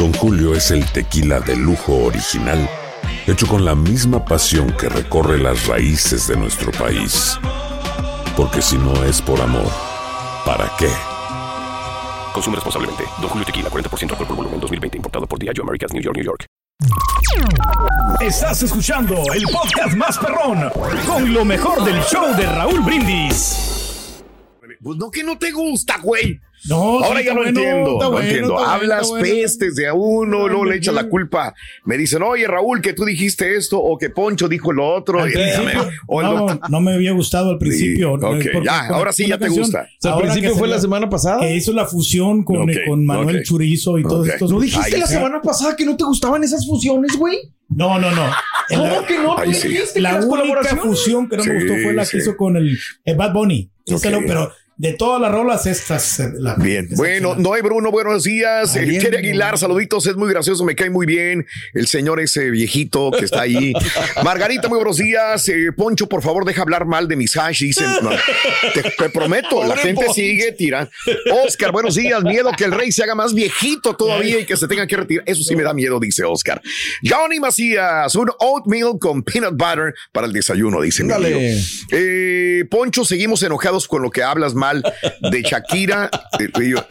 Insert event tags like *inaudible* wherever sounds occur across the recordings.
Don Julio es el tequila de lujo original, hecho con la misma pasión que recorre las raíces de nuestro país. Porque si no es por amor, ¿para qué? Consume responsablemente. Don Julio Tequila, 40% alcohol por volumen, 2020. Importado por Diageo Americas, New York, New York. Estás escuchando el podcast más perrón con lo mejor del show de Raúl Brindis. Pues no que no te gusta, güey. No, Ahora sí, ya lo bueno, entiendo, lo bueno, entiendo. Hablas bueno. pestes de a uno, luego le echas la culpa. Me dicen, oye, Raúl, que tú dijiste esto, o que Poncho dijo lo otro. Y- principio, o no, no me había gustado al principio. Sí, ok, porque ya, ahora sí ya te canción, gusta. O sea, al principio fue la semana pasada. Que hizo la fusión con, con Manuel ok. Churizo y todos estos. ¿No dijiste Ahí la semana pasada que no te gustaban esas fusiones, güey? No, no, no. ¿Cómo que no? ¿Tú Ahí sí. dijiste que La única fusión que no me gustó fue la que hizo con el, el Bad Bunny. Esa Ok. no, pero de todas las rolas, estas. la- Bien, bueno, chila. Noé Bruno, buenos días. Tere Aguilar, saluditos, es muy gracioso, me cae muy bien. El señor ese viejito que está ahí. *laughs* Margarita, muy buenos días. Eh, Poncho, por favor, deja hablar mal de mis hash. Dicen, no, te, te prometo, la gente Poncho. sigue tirando. Oscar, buenos días. Miedo que el rey se haga más viejito todavía y que se tenga que retirar. Eso sí me da miedo, dice Oscar. Johnny Macías, un oatmeal con peanut butter para el desayuno, dice mi Dale. amigo. Eh, Poncho, seguimos enojados con lo que hablas mal de Shakira.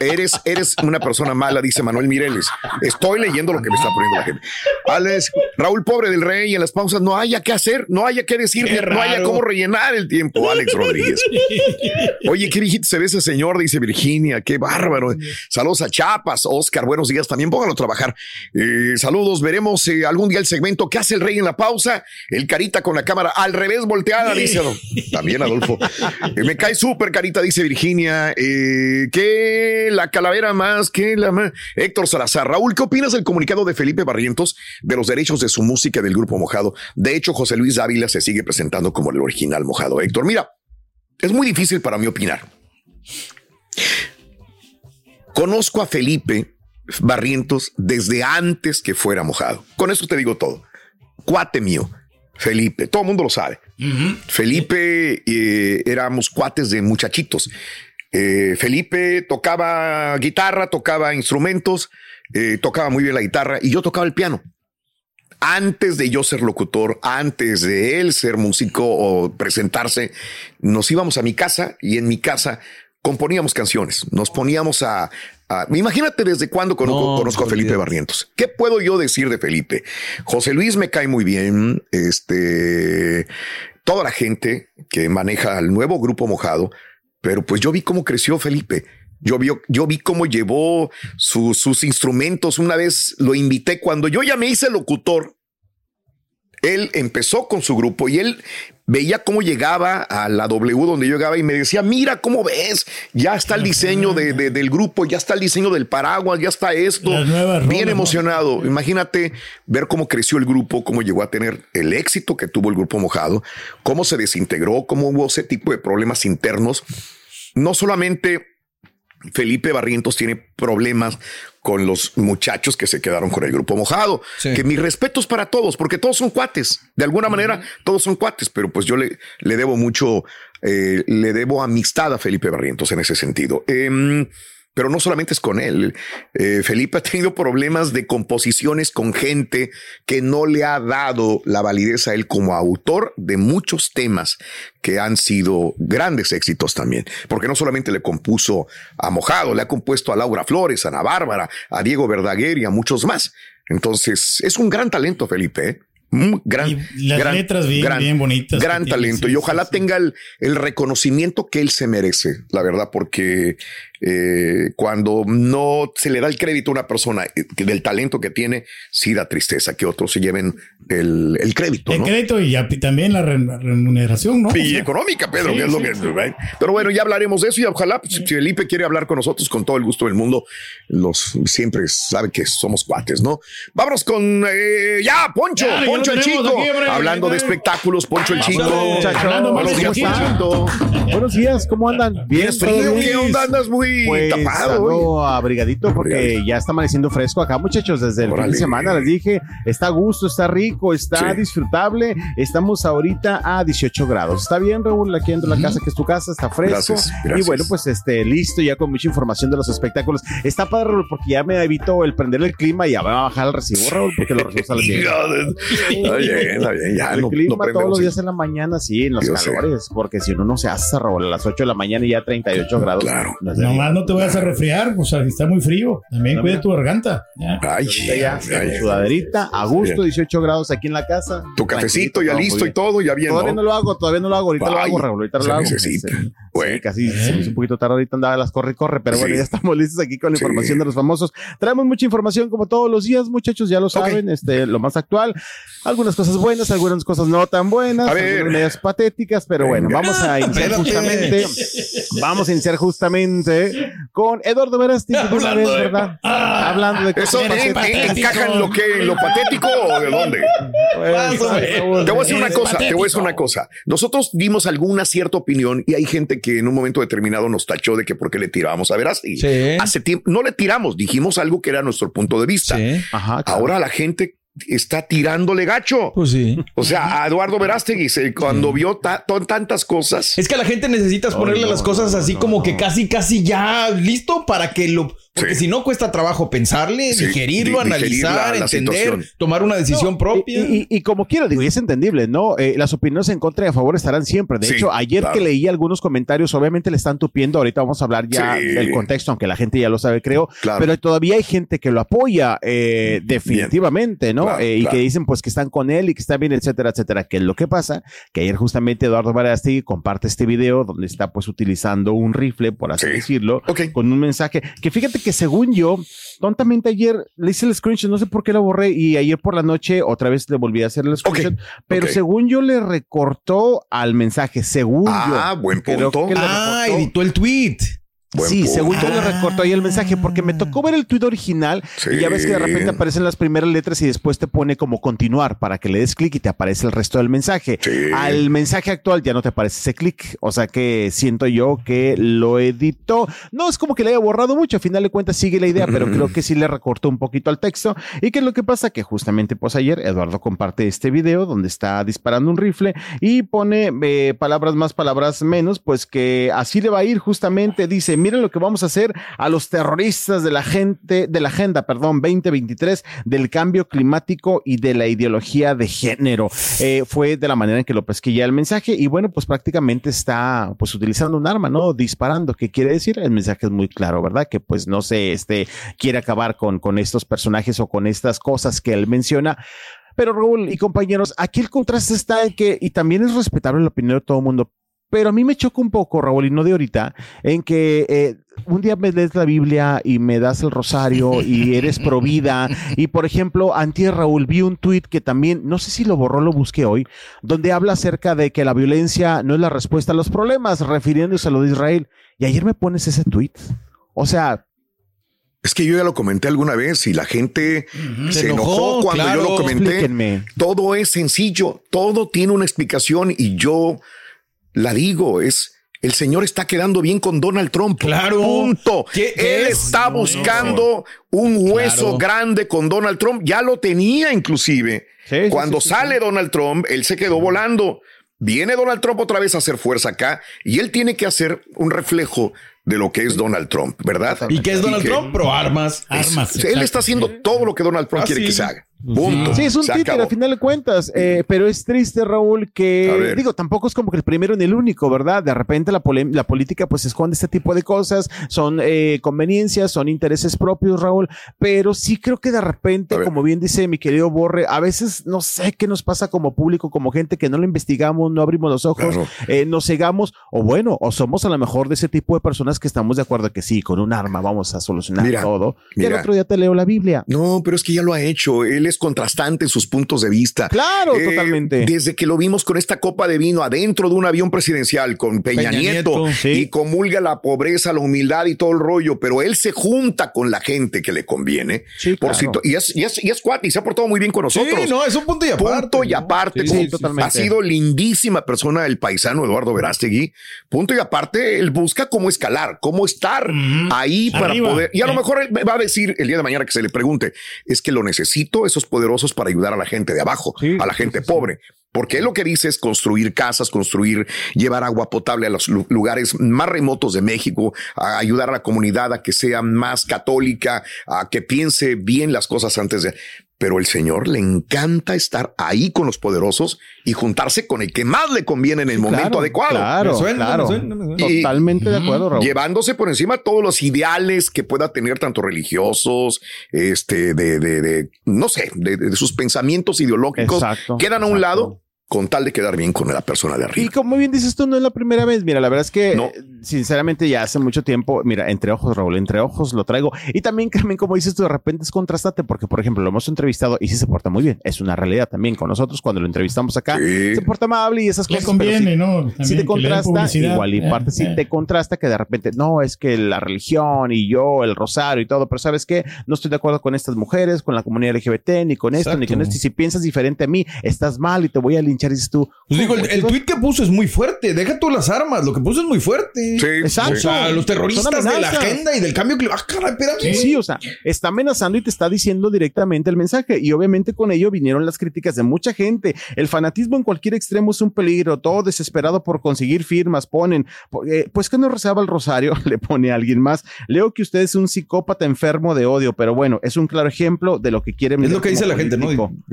Eres, eres una persona mala, dice Manuel Mireles. Estoy leyendo lo que me está poniendo la gente. Alex, Raúl Pobre del Rey, en las pausas no haya qué hacer, no haya qué decir, Qué no haya cómo rellenar el tiempo. Alex Rodríguez. Oye, qué viejito se ve ese señor, dice Virginia, qué bárbaro. Saludos a Chapas, Oscar, buenos días, también pónganlo a trabajar. Eh, saludos, veremos eh, algún día el segmento ¿Qué hace el rey en la pausa? El carita con la cámara al revés volteada, dice también Adolfo. Eh, me cae súper carita, dice Virginia. Eh, que la calavera más que la más. Héctor Salazar. Raúl, ¿qué opinas del comunicado de Felipe Barrientos de los derechos de su música del grupo Mojado? De hecho, José Luis Ávila se sigue presentando como el original Mojado. Héctor, mira, es muy difícil para mí opinar. Conozco a Felipe Barrientos desde antes que fuera mojado. Con eso te digo todo. Cuate mío, Felipe, todo el mundo lo sabe. Felipe eh, éramos cuates de muchachitos. Eh, Felipe tocaba guitarra, tocaba instrumentos, eh, tocaba muy bien la guitarra y yo tocaba el piano. Antes de yo ser locutor, antes de él ser músico o presentarse, nos íbamos a mi casa y en mi casa componíamos canciones. Nos poníamos a, a- imagínate desde cuándo conozco, No, conozco a Felipe. Barrientos. ¿Qué puedo yo decir de Felipe? José Luis me cae muy bien. Este, toda la gente que maneja el nuevo grupo mojado, pero pues yo vi cómo creció Felipe. Yo vi, yo vi cómo llevó su- sus instrumentos. Una vez lo invité cuando yo ya me hice locutor. Él empezó con su grupo y él veía cómo llegaba a la W donde yo llegaba y me decía, mira cómo ves, ya está el diseño de- de- del grupo, ya está el diseño del paraguas, ya está esto. Bien emocionado. Imagínate ver cómo creció el grupo, cómo llegó a tener el éxito que tuvo el grupo mojado, cómo se desintegró, cómo hubo ese tipo de problemas internos. No solamente Felipe Barrientos tiene problemas con los muchachos que se quedaron con el grupo mojado. Sí. Que mis respetos para todos, porque todos son cuates. De alguna manera, todos son cuates, pero pues yo le, le debo mucho, eh, le debo amistad a Felipe Barrientos en ese sentido. Em, pero no solamente es con él. Eh, Felipe ha tenido problemas de composiciones con gente que no le ha dado la validez a él como autor de muchos temas que han sido grandes éxitos también. Porque no solamente le compuso a Mojado, le ha compuesto a Laura Flores, a Ana Bárbara, a Diego Verdaguer y a muchos más. Entonces, es un gran talento, Felipe. ¿eh? Un gran, Y las gran- letras bien- bien bonitas Gran tiene, talento. sí, y ojalá sí, sí. tenga el, el reconocimiento que él se merece, la verdad, porque eh, cuando no se le da el crédito a una persona eh, del talento que tiene, sí da tristeza que otros se lleven el, el crédito. El ¿no? crédito y también la re- remuneración, ¿no? Y O sea, económica, Pedro, Sí, que es lo que. sí. Pero bueno, ya hablaremos de eso y ojalá, pues, si Felipe quiere hablar con nosotros con todo el gusto del mundo, los siempre sabe que somos cuates, ¿no? Vámonos con eh, ya, Poncho, Ya, Poncho el chico. aquí, hombre. Hablando de espectáculos, Poncho el chico. Vámonos, Buenos días. Buenos días, ¿cómo andan? ¿Tienes ¿todo frío? bien? ¿Qué onda? Andas muy Pues tapado. ando abrigadito porque ya está amaneciendo fresco acá, muchachos. Desde el fin de semana les dije, está a gusto, está rico, está Sí. disfrutable. Estamos ahorita a 18 grados. Está bien, Raúl, aquí dentro de la casa, que es tu casa, está fresco. Gracias, gracias. Y bueno, pues este, listo, ya con mucha información de los espectáculos. Está padre, Raúl, porque ya me evito el prender el clima y ya me va a bajar el recibo, Raúl, porque los recibos salen bien. Está bien, está bien, ya el no, clima no todos los días en la mañana, sí, en los Yo sé. calores, porque si uno no se hace, Raúl, a las 8 de la mañana y ya 38 grados. Claro. no Nomás no te vayas a resfriar, o sea, está muy frío. También cuida tu garganta. Ya. Ay, ya, ay, sudaderita, a gusto, Bien. 18 grados aquí en la casa. Tu cafecito ya listo y todo, ya bien, Todavía ¿no? no lo hago, todavía no lo hago, ahorita lo Ay, hago, Raúl, ahorita lo hago. necesita. Bueno. sí, casi se me hizo un poquito tarde, ahorita andaba las corre y corre, pero bueno, Sí. ya estamos listos aquí con la Sí. información de los famosos. Traemos mucha información como todos los días, muchachos, ya lo saben, este, lo más actual. Algunas cosas buenas, algunas cosas no tan buenas, A ver. algunas medias patéticas, pero bueno, Venga. vamos a iniciar justamente, *laughs* vamos a iniciar justamente con Eduardo vez, Hablando de- ¿verdad? Ah. Hablando de ¿Eso cosas eh, encaja en lo que, en lo patético o de dónde? Pues, Te voy a decir una cosa, te voy a decir una cosa. Nosotros dimos alguna cierta opinión y hay gente que en un momento determinado nos tachó de que por qué le tirábamos a Verasti. Sí. Hace tiempo, no le tiramos, dijimos algo que era nuestro punto de vista. Sí. Ajá, claro. Ahora la gente está tirándole gacho. Pues sí. O sea, a Eduardo Verástegui, cuando vio ta- tantas cosas. Es que a la gente necesitas ponerle no, las cosas así no, como que casi, casi ya listo para que lo. Porque Sí. si no cuesta trabajo pensarle, Sí, digerirlo, di- digerir la- analizar, la entender, tomar una decisión No, propia. Y, y- y como quiera, digo, y es entendible, ¿no? Eh, las opiniones en contra y a favor estarán siempre. De Sí, hecho, ayer claro. que leí algunos comentarios, obviamente le están tupiendo. Ahorita vamos a hablar ya Sí. del contexto, aunque la gente ya lo sabe, creo. Claro. Pero todavía hay gente que lo apoya, eh, definitivamente, ¿no? Claro, Eh, y claro. que dicen, pues, que están con él y que está bien, etcétera, etcétera. Que es lo que pasa, que ayer justamente Eduardo Barasti comparte este video donde está, pues, utilizando un rifle, por así Sí. decirlo, Ok. con un mensaje que fíjate que según yo, tontamente ayer le hice el screenshot, no sé por qué lo borré y ayer por la noche otra vez le volví a hacer el screenshot, pero según yo le recortó al mensaje, según Ah, yo. buen Creo punto. ah, editó el tweet. Buen sí, punto. según yo le recortó ahí el mensaje, porque me tocó ver el tweet original Sí. y ya ves que de repente aparecen las primeras letras y después te pone como continuar para que le des clic y te aparece el resto del mensaje. Sí. Al mensaje actual ya no te aparece ese clic, o sea que siento yo que lo editó. No es como que le haya borrado mucho, a final de cuentas sigue la idea, pero creo que sí le recortó un poquito al texto. ¿Y qué es lo que pasa? Que justamente pues ayer Eduardo comparte este video donde está disparando un rifle y pone eh, palabras más, palabras menos, pues que así le va a ir justamente, dice, miren lo que vamos a hacer a los terroristas de la gente, de la agenda, perdón, 2023 del cambio climático y de la ideología de género. Eh, fue de la manera en que lo pesquilla el mensaje y bueno, pues prácticamente está pues utilizando un arma, ¿no? Disparando. ¿Qué quiere decir? El mensaje es muy claro, ¿verdad? Que pues no se este, quiere acabar con, con estos personajes o con estas cosas que él menciona. Pero Raúl y compañeros, aquí el contraste está en que, y también es respetable la opinión de todo el mundo, pero a mí me choca un poco, Raúl, y no de ahorita, en que eh, un día me lees la Biblia y me das el rosario y eres pro vida. Y por ejemplo, antier Raúl, vi un tuit que también, no sé si lo borró, lo busqué hoy, donde habla acerca de que la violencia no es la respuesta a los problemas, refiriéndose a lo de Israel. Y ayer me pones ese tuit. O sea, Es que yo ya lo comenté alguna vez y la gente se, Se enojó, enojó, cuando yo lo comenté. explíquenme. Todo es sencillo, todo tiene una explicación y yo la digo, es el señor está quedando bien con Donald Trump. Claro. Punto. ¿Qué Él es? está No, buscando un hueso Claro. grande con Donald Trump. Ya lo tenía inclusive. Sí, Cuando sí, sí, sale Donald Trump, él se quedó volando. Viene Donald Trump otra vez a hacer fuerza acá y él tiene que hacer un reflejo de lo que es Donald Trump, ¿verdad? ¿Y qué es Donald que- Trump? Pro armas. Armas. él está haciendo todo lo que Donald Trump quiere que se haga. Punto. Sí, es un títere acabó. a final de cuentas, eh, pero es triste, Raúl, que digo, tampoco es como que el primero ni el único, ¿verdad? De repente la, la política pues esconde este tipo de cosas, son eh, conveniencias, son intereses propios, Raúl, pero sí creo que de repente, como bien dice mi querido Borre, a veces no sé qué nos pasa como público, como gente que no lo investigamos, no abrimos los ojos, Claro. eh, nos cegamos, o bueno, o somos a lo mejor de ese tipo de personas que estamos de acuerdo que sí, con un arma vamos a solucionar Mira, todo. Y el otro día te leo la Biblia. No, pero es que ya lo ha hecho. Él es contrastante en sus puntos de vista. Claro, Eh, totalmente. Desde que lo vimos con esta copa de vino adentro de un avión presidencial con Peña, Peña Nieto, Nieto, sí. y comulga la pobreza, la humildad y todo el rollo, pero él se junta con la gente que le conviene. Sí, Por claro. si y, es, y, es, y es cuate y se ha portado muy bien con nosotros. Sí, no, es un punto y aparte. Punto y ¿no? aparte, Sí, como- sí, totalmente. ha sido lindísima persona el paisano Eduardo Verástegui. Punto y aparte, él busca cómo escalar, cómo estar ahí para Arriba. poder. Y a lo Eh. mejor él va a decir el día de mañana que se le pregunte, es que lo necesito, poderosos para ayudar a la gente de abajo, Sí, a la gente pobre. Porque él lo que dice es construir casas, construir, llevar agua potable a los lu- lugares más remotos de México, a ayudar a la comunidad a que sea más católica, a que piense bien las cosas antes de... Pero el Señor le encanta estar ahí con los poderosos y juntarse con el que más le conviene en el momento Claro, adecuado. Claro, Me suena, claro. me suena, me suena. Y- Totalmente de acuerdo, Raúl. Llevándose por encima todos los ideales que pueda tener tanto religiosos, este, de, de, de no sé, de, de sus pensamientos ideológicos, Exacto, quedan a un exacto. lado con tal de quedar bien con la persona de Y arriba. como bien dices tú, no es la primera vez. Mira, la verdad es que, No. eh, sinceramente, ya hace mucho tiempo, mira, entre ojos, Raúl, entre ojos lo traigo. Y también, también, como dices tú, de repente es contrastante, porque, por ejemplo, lo hemos entrevistado y sí se porta muy bien. Es una realidad también con nosotros cuando lo entrevistamos acá. Sí. Se porta amable y esas Le cosas. pero conviene, sí- ¿no? Si También te le den contrasta, igual y Eh, parte sí eh. te contrasta que de repente, no, es que la religión y yo, el rosario y todo, pero ¿sabes qué? No estoy de acuerdo con estas mujeres, con la comunidad LGBT, ni con esto, ni con esto. Y si piensas diferente a mí, estás mal y te voy a linchar, dices tú. Pues digo, el, el tuit que puso es muy fuerte. Deja tú las armas. Lo que puso es muy fuerte. Sí, Exacto. O sea, los terroristas de la agenda y del cambio que Ah, caray, espérame. Sí, o sea, está amenazando y te está diciendo directamente el mensaje. Y obviamente con ello vinieron las críticas de mucha gente. El fanatismo en cualquier extremo es un peligro. Todo desesperado por conseguir firmas. Ponen, po- eh, pues que no rezaba el rosario, *laughs* le pone a alguien más. Leo que usted es un psicópata enfermo de odio, pero bueno, es un claro ejemplo de lo que quiere. Es lo que dice la gente, ¿no?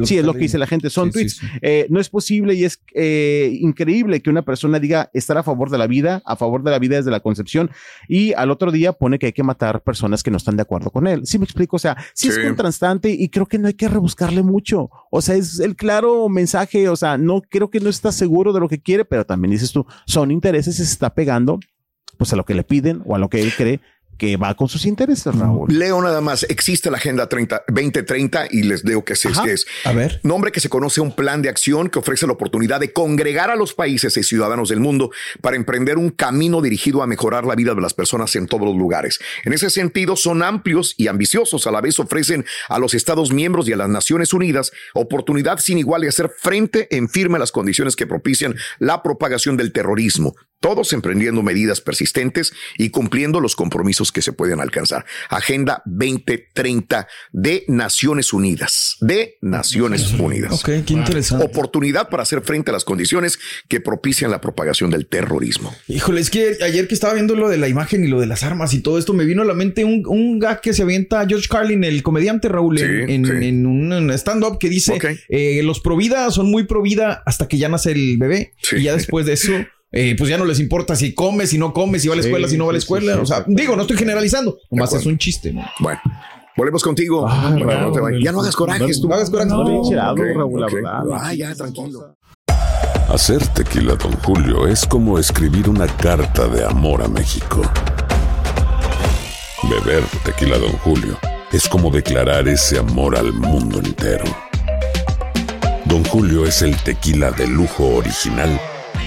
Sí, es lo que dice la gente. Son Sí, sí, tweets. sí. Eh, no es posible y es eh, increíble que una persona diga estar a favor de la vida, a favor de la vida desde la concepción, y al otro día pone que hay que matar personas que no están de acuerdo con él. Sí me explico, o sea, sí, es Sí. contrastante y creo que no hay que rebuscarle mucho. O sea, es el claro mensaje, o sea, no creo que no está seguro de lo que quiere, pero también dices tú, son intereses y se está pegando pues a lo que le piden o a lo que él cree que va con sus intereses, Raúl. Leo nada más, existe la Agenda 30, 2030 y les leo que es, Ajá. que es A ver. Nombre que se conoce un plan de acción que ofrece la oportunidad de congregar a los países y ciudadanos del mundo para emprender un camino dirigido a mejorar la vida de las personas en todos los lugares. En ese sentido, son amplios y ambiciosos. A la vez ofrecen a los Estados miembros y a las Naciones Unidas oportunidad sin igual de hacer frente en firme a las condiciones que propician la propagación del terrorismo. Todos emprendiendo medidas persistentes y cumpliendo los compromisos que se pueden alcanzar. Agenda 2030 de Naciones Unidas. De Naciones Unidas. Ok, qué interesante. Oportunidad para hacer frente a las condiciones que propician la propagación del terrorismo. Híjole, es que ayer que estaba viendo lo de la imagen y lo de las armas y todo esto, me vino a la mente un, un gag que se avienta George Carlin, el comediante Raúl, en, Sí, en- sí. en un stand-up que dice, eh, los pro vida son muy pro vida hasta que ya nace el bebé. Sí. Y ya después de eso... *laughs* eh, pues ya no les importa si come, si no come, si va a la Sí, escuela, si no va a la escuela. sí, sí, o sea, digo, no estoy generalizando, nomás es un chiste, ¿no? Bueno, volvemos contigo. Bueno, no te vayas. ya no hagas corajes tú. No hagas corajes. No, Bien chirado, Ok, Raúl, la ok. verdad. Ah, ya, tranquilo. Hacer tequila, Don Julio, es como escribir una carta de amor a México. Beber tequila, Don Julio, es como declarar ese amor al mundo entero. Don Julio es el tequila de lujo original,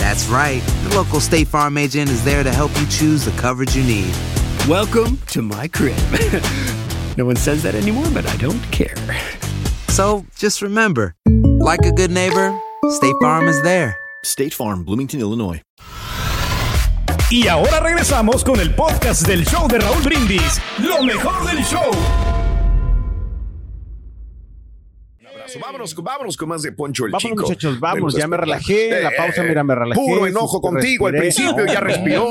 That's right. The local State Farm agent is there to help you choose the coverage you need. Welcome to my crib. *laughs* no one says that anymore, but I don't care. So just remember, Like a good neighbor, State Farm is there. State Farm, Bloomington, Illinois. Y ahora regresamos con el podcast del show de Raúl Brindis. Lo mejor del show. Vámonos, vámonos con más de Poncho el Vamos, Chico. muchachos, vamos, ya me relajé. La pausa, mira, me relajé. Puro enojo contigo al principio, ya respiró.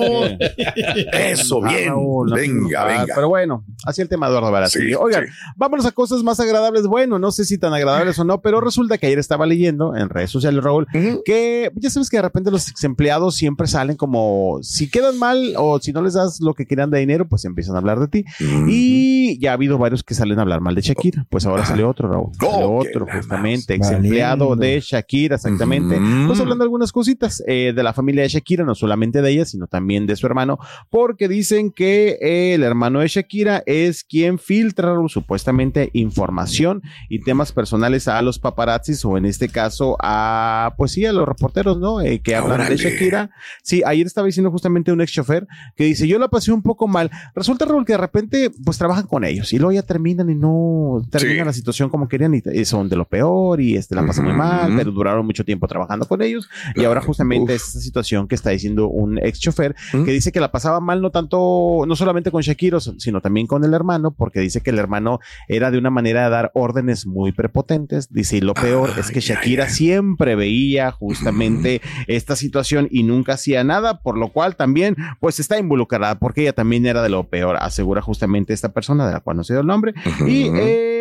Eso, Ah, bien. Raúl, venga, venga. Pero bueno, así el tema de Eduardo Verástegui. Sí, Oigan, sí. vámonos a cosas más agradables. Bueno, no sé si tan agradables o no, pero resulta que ayer estaba leyendo en redes sociales, Raúl, que ya sabes que de repente los ex empleados siempre salen como si quedan mal o si no les das lo que quieran de dinero, pues empiezan a hablar de ti. Y ya ha habido varios que salen a hablar mal de Shakira. Pues ahora salió otro, Raúl. Salió Oh, otro, justamente, ex empleado de Shakira, exactamente. Pues hablando de algunas cositas eh, de la familia de Shakira, no solamente de ella, sino también de su hermano, porque dicen que eh, el hermano de Shakira es quien filtra supuestamente información y temas personales a los paparazzis o en este caso a, pues sí, a los reporteros, ¿no? Eh, que hablan Órale. de Shakira. Sí, ayer estaba diciendo justamente un ex chofer que dice, yo la pasé un poco mal. Resulta, Raúl, que de repente pues trabajan con ellos. Y luego ya terminan y no terminan Sí. la situación como querían y, y son de lo peor y este, la pasan muy mal, pero duraron mucho tiempo trabajando con ellos. Y ahora justamente es esa situación que está diciendo un ex chofer que dice que la pasaba mal no tanto, no solamente con Shakira, sino también con el hermano, porque dice que el hermano era de una manera de dar órdenes muy prepotentes. Dice, y lo peor es que Shakira siempre veía justamente esta situación y nunca hacía nada, por lo cual también pues está involucrada, porque ella también era de lo peor, asegura justamente esta persona de la cual no sé el nombre. Y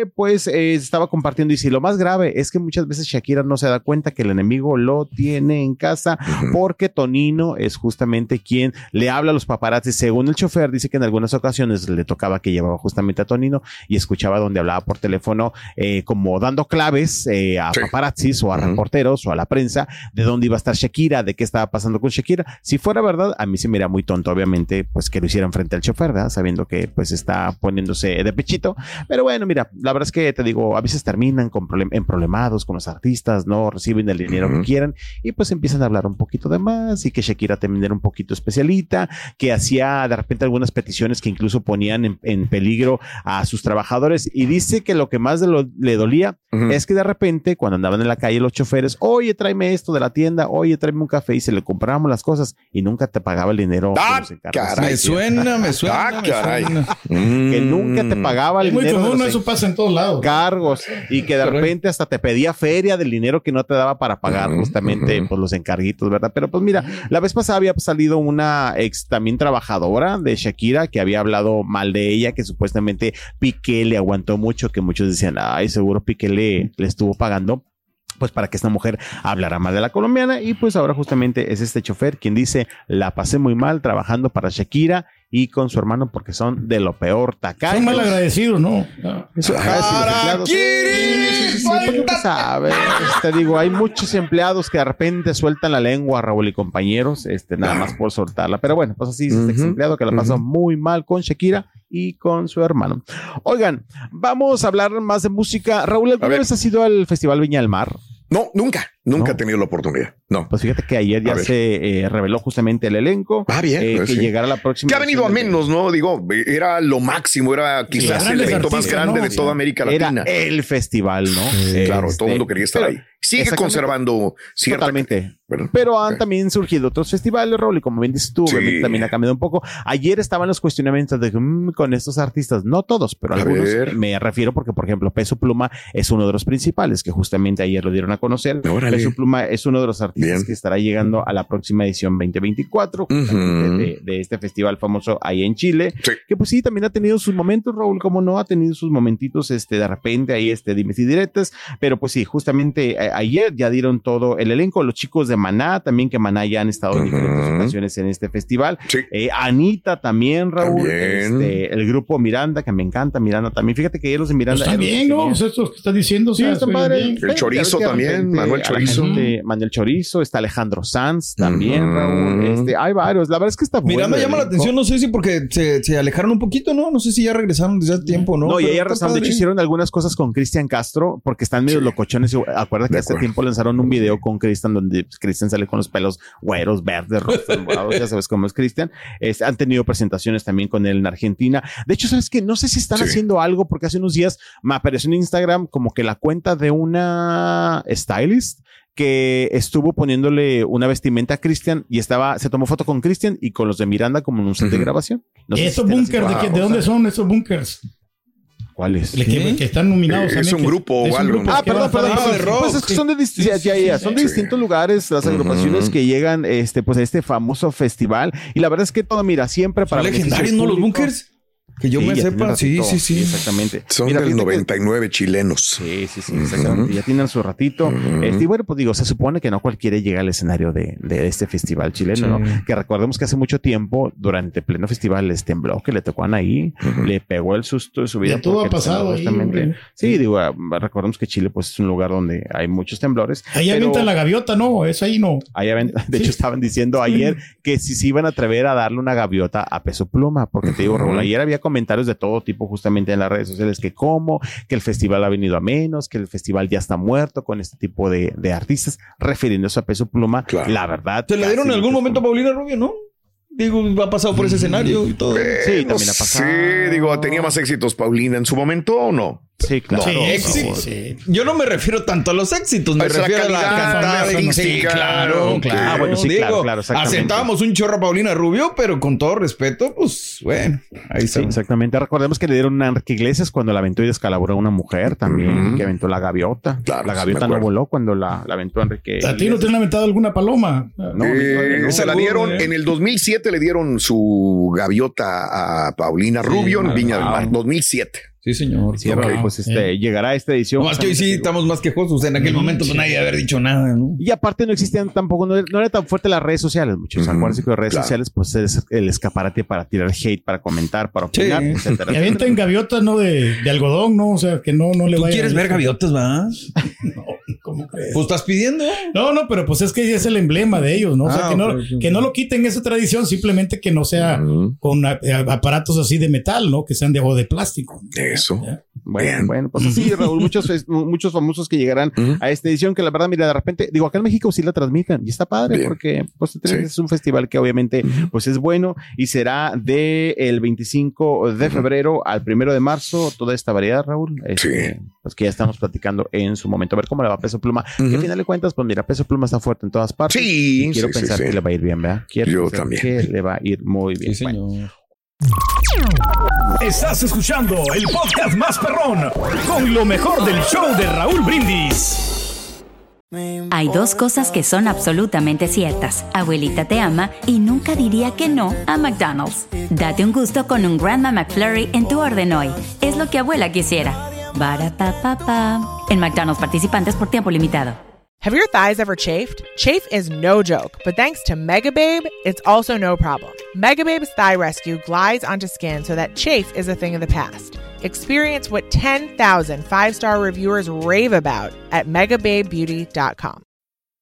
pues eh, estaba compartiendo, y si lo más grave es que muchas veces Shakira no se da cuenta que el enemigo lo tiene en casa porque Tonino es justamente quien le habla a los paparazzi. Según el chofer, dice que en algunas ocasiones le tocaba que llevaba justamente a Tonino y escuchaba donde hablaba por teléfono eh, como dando claves eh, a paparazzis o a reporteros o a la prensa de dónde iba a estar Shakira, de qué estaba pasando con Shakira. Si fuera verdad, a mí se me era muy tonto, obviamente, pues que lo hicieran frente al chofer, ¿verdad? Sabiendo que pues está poniéndose de pechito. Pero bueno, mira, la verdad es que te digo, a veces terminan con problem- en problemados con los artistas, no reciben el dinero que quieran y pues empiezan a hablar un poquito de más y que Shakira también era un poquito especialita, que hacía de repente algunas peticiones que incluso ponían en, en peligro a sus trabajadores y dice que lo que más de lo- le dolía es que de repente cuando andaban en la calle los choferes, oye, tráeme esto de la tienda, oye, tráeme un café y se le comprábamos las cosas y nunca te pagaba el dinero. Ah, caray. Me suena, me suena. Ah, me caray. suena. que nunca te pagaba el Es muy dinero. de común, eso pasa en todos lados. cargos y que de Correcto. repente hasta te pedía feria del dinero que no te daba para pagar justamente pues, los encarguitos, ¿verdad? Pero pues mira, la vez pasada había salido una ex también trabajadora de Shakira que había hablado mal de ella, que supuestamente Piqué le aguantó mucho, que muchos decían, ay, seguro Piqué le, le estuvo pagando pues para que esta mujer hablara mal de la colombiana y pues ahora justamente es este chofer quien dice la pasé muy mal trabajando para Shakira y con su hermano porque son de lo peor tacaños. Son mal agradecidos, ¿no? Eso, ah, sí. Sí, sí, sabes. Te digo, hay muchos empleados que de repente sueltan la lengua, Raúl y compañeros, este, nada más por soltarla. Pero bueno, pues así es este empleado que la pasó muy mal con Shakira y con su hermano. Oigan, vamos a hablar más de música. Raúl, ¿alguna vez has ido al Festival Viña del Mar? No, nunca, nunca he tenido la oportunidad. No. Pues fíjate que ayer ya se eh, reveló justamente el elenco. Ah, bien. eh, pues que sí. llegará la próxima. Que ha venido a menos, ¿no? Digo, era lo máximo, era quizás el evento más grande ¿no? de toda América Latina. Era el festival, ¿no? Claro, Este, todo el mundo quería estar pero- ahí. Sigue conservando cierta. Totalmente. Pero han también surgido otros festivales, Raúl, y como bien dices tú, Sí. también ha cambiado un poco. Ayer estaban los cuestionamientos de mm, con estos artistas, no todos, pero A algunos. ver. Me refiero porque, por ejemplo, Peso Pluma es uno de los principales, que justamente ayer lo dieron a conocer. Órale. Peso Pluma es uno de los artistas Bien. que estará llegando a la próxima edición 2024 justamente Ujú. de, de este festival famoso ahí en Chile. Sí. Que pues sí, también ha tenido sus momentos, Raúl, como no, ha tenido sus momentitos, este, de repente ahí, este, dimes y diretes, pero pues sí, justamente eh, ayer ya dieron todo el elenco, los chicos de Maná, también que Maná ya han estado en diferentes Ujú. ocasiones en este festival, Sí. Eh, Anita también, Raúl, También. este, el grupo Miranda, que me encanta, Miranda también, fíjate que ellos de Miranda... Está bien, ¿no? tenían- Pues esto que estás diciendo, Sí, está padre. El chorizo también, repente Manuel Chorizo. Manuel Chorizo, está Alejandro Sanz también. Raúl. Este, hay varios. La verdad es que está Mira, bueno me el llama la atención, no sé si porque se, se alejaron un poquito, ¿no? No sé si ya regresaron desde hace tiempo, ¿no? No, y ya regresaron. De hecho, hicieron algunas cosas con Cristian Castro porque están medio locochones. Acuérdate que hace acuerdo. tiempo lanzaron un video con Cristian donde Cristian sale con los pelos güeros, verdes, rojos, *laughs* morados. Ya sabes cómo es Cristian. Este, han tenido presentaciones también con él en Argentina. De hecho, ¿sabes qué? No sé si están Sí. haciendo algo porque hace unos días me apareció en Instagram como que la cuenta de una stylist que estuvo poniéndole una vestimenta a Cristian y estaba, se tomó foto con Cristian y con los de Miranda como en un set de grabación. No si ¿Esos bunkers, ¿de, de dónde son esos bunkers? ¿Cuáles? Que, están nominados. Eh, es un grupo es o algo. Ah, perdón, perdón. Pues es que son de, dist- ya, ya, ya, son de Sí. distintos lugares, las agrupaciones que llegan este, pues, a este famoso festival. Y la verdad es que todo, mira, siempre para ¿Son beneficio legendarios, no? Los bunkers. Que yo Sí, me sepa. Sí, ratito. sí, sí. Exactamente. Son Mira, del fíjate que- 99 chilenos. Sí, sí, sí, exactamente. Ya tienen su ratito. Este, y bueno, pues digo, se supone que no cualquiera llega al escenario de, de este festival chileno, Sí. ¿no? Que recordemos que hace mucho tiempo, durante pleno festival, les tembló, que le tocó a Anaí, le pegó el susto de su vida. Ya todo ha pasado el ahí. Sí, digo, ah, recordemos que Chile, pues, es un lugar donde hay muchos temblores. Ahí pero- avientan la gaviota, no, es ahí no. Ahí de hecho, estaban diciendo ayer que si se iban a atrever a darle una gaviota a peso pluma, porque te digo, Raúl, ayer había comentarios de todo tipo justamente en las redes sociales que cómo, que el festival ha venido a menos, que el festival ya está muerto con este tipo de, de artistas, refiriéndose a peso pluma. La verdad. ¿Te la dieron en algún momento a Paulina Rubio, no? Digo, ha pasado por ese escenario y todo. Sí, No también ha pasado. sé, digo, ¿tenía más éxitos Paulina en su momento o no? Sí, claro. No, Sí, no. Yo no me refiero tanto a los éxitos, me la refiero a la cantada. Sí, claro, claro. Ah, bueno, sí, claro, claro, asentábamos un chorro a Paulina Rubio, pero con todo respeto, pues bueno, ahí Sí, está. exactamente. Recordemos que le dieron a Enrique Iglesias cuando la aventó y descalabró a una mujer también, que aventó la gaviota. Claro, la gaviota no voló cuando la, la aventó Enrique. ¿A ti no te han aventado alguna paloma? No, Eh, no, se la dieron eh. en el 2007 le dieron su gaviota a Paulina Rubio en Viña del Mar 2007 Sí, señor. Sí, Ok. Raúl, pues este, llegará esta edición. No más que hoy sí estamos más quejosos. En aquel momento, pues nadie haber dicho nada, ¿no? Y aparte no existían tampoco, no, no era tan fuerte las redes sociales, muchos. Ujú, Acuérdense que las redes claro. sociales, pues es el escaparate para tirar hate, para comentar, para Sí. opinar, etcétera. Que avienten gaviotas, ¿no? De, de algodón, ¿no? O sea, que no, no le ¿Tú vaya quieres ver gaviotas, va? *laughs* *laughs* No, ¿cómo crees? Pues estás pidiendo. No, no, pero pues es que es el emblema de ellos, ¿no? O sea, Ah, que, no, que no lo quiten esa tradición, simplemente que no sea con a- a- aparatos así de metal, ¿no? Que sean de o de plástico. eso Ya. Bueno, Bien. bueno, pues así, Raúl, muchos, muchos famosos que llegarán a esta edición que la verdad, mira, de repente, digo, acá en México sí la transmiten y está padre Bien. porque pues Sí. es un festival que obviamente pues es bueno y será de el 25 de febrero al primero de marzo toda esta variedad, Raúl. Este, Sí. Pues que ya estamos platicando en su momento, a ver cómo le va Peso Pluma. Que al final de cuentas, pues mira, Peso Pluma está fuerte en todas partes. Sí, y quiero sí, pensar sí. que le va a ir bien, ¿verdad? Quiero Yo también. que le va a ir muy bien. Sí, Bueno, señor. Estás escuchando el podcast más perrón con lo mejor del show de Raúl Brindis. Hay dos cosas que son absolutamente ciertas. Abuelita te ama y nunca diría que no a McDonald's. Date un gusto con un Grandma McFlurry en tu orden hoy. Es lo que abuela quisiera. Barapapapa. En McDonald's participantes por tiempo limitado. Have your thighs ever chafed? Chafe is no joke, but thanks to Megababe, it's also no problem. Megababe's Thigh Rescue glides onto skin so that chafe is a thing of the past. Experience what 10,000 five star reviewers rave about at megababebeauty.com.